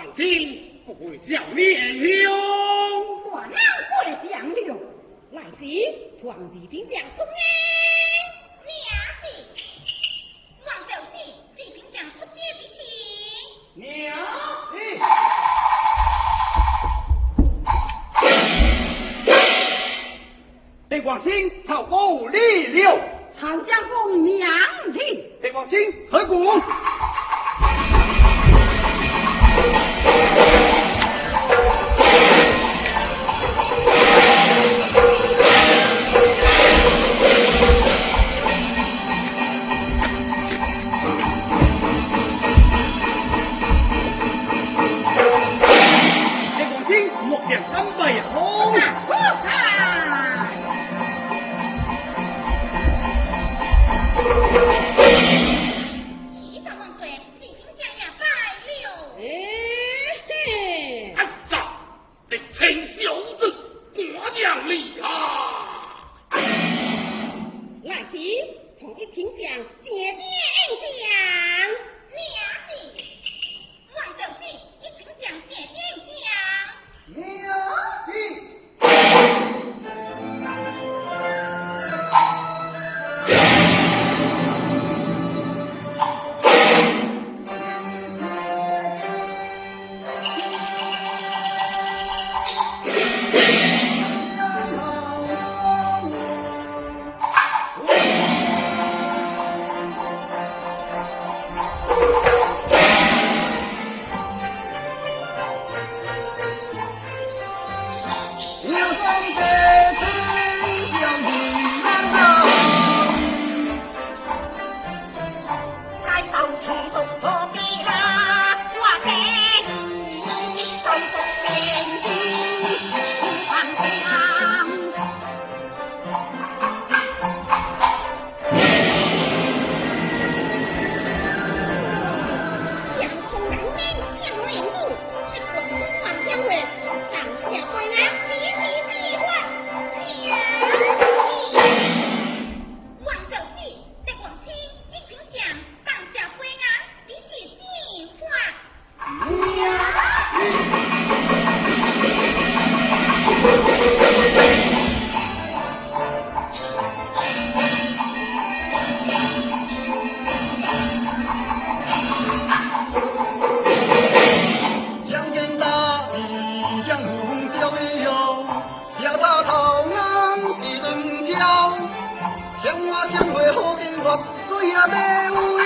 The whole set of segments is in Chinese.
将军不会叫娘娘断粮会降流，来时皇娘，王士兵将出征的钱娘。地广天朝高利，娘听，地广天河谷。Flamengo.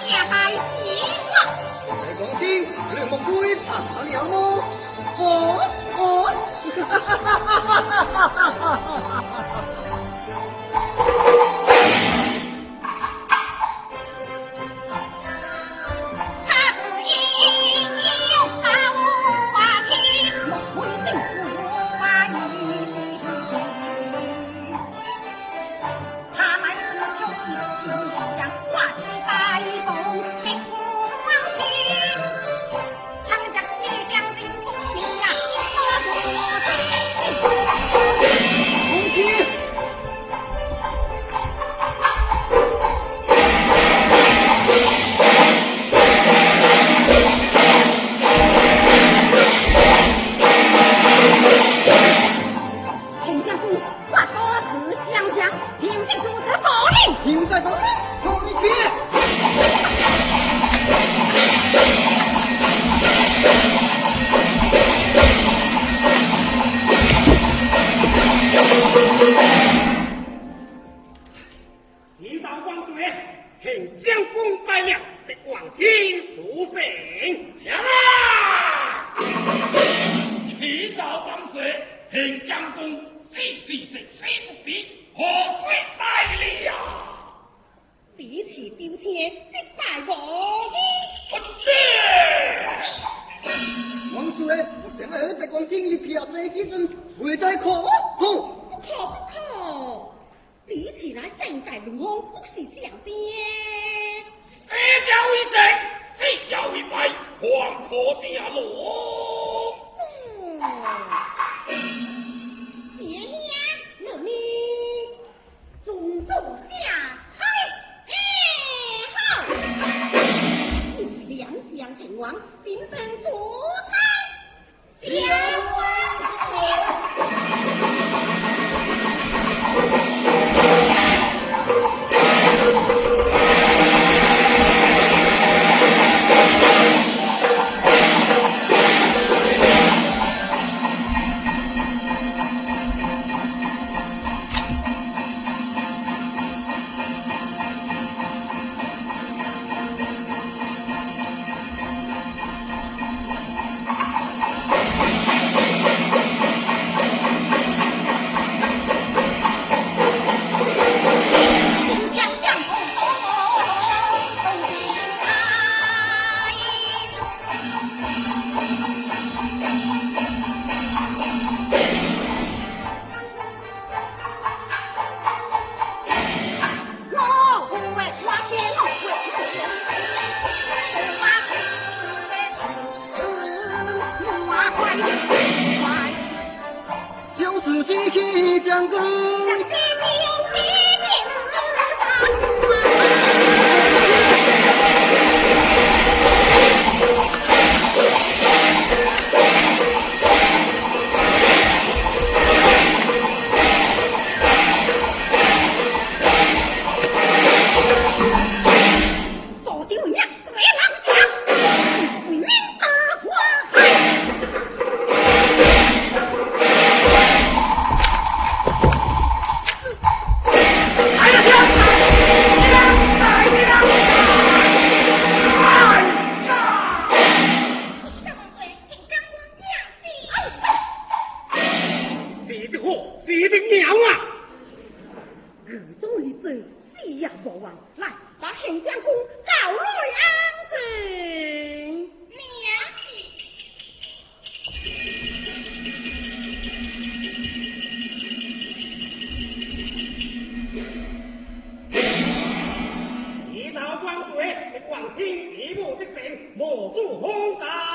借系钱，你讲先，你同妹朋友有冇？好，听书声，行了。病，莫助荒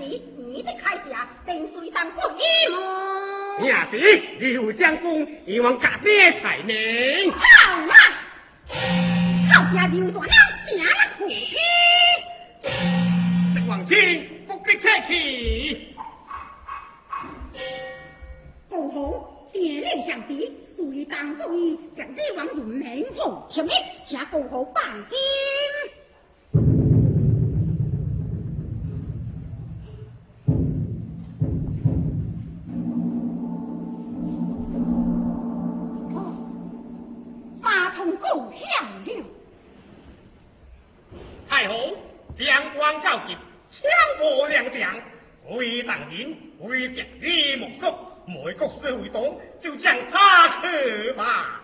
你的铠甲并随当国一路你弟刘将峰以往隔壁才呢。好啊好家刘大娘娘了不起王清风的开启哦吼电力相比随当故意将王祖明后什么下不好放心。将将为党人，为革命目送，每国社会党就将他去吧。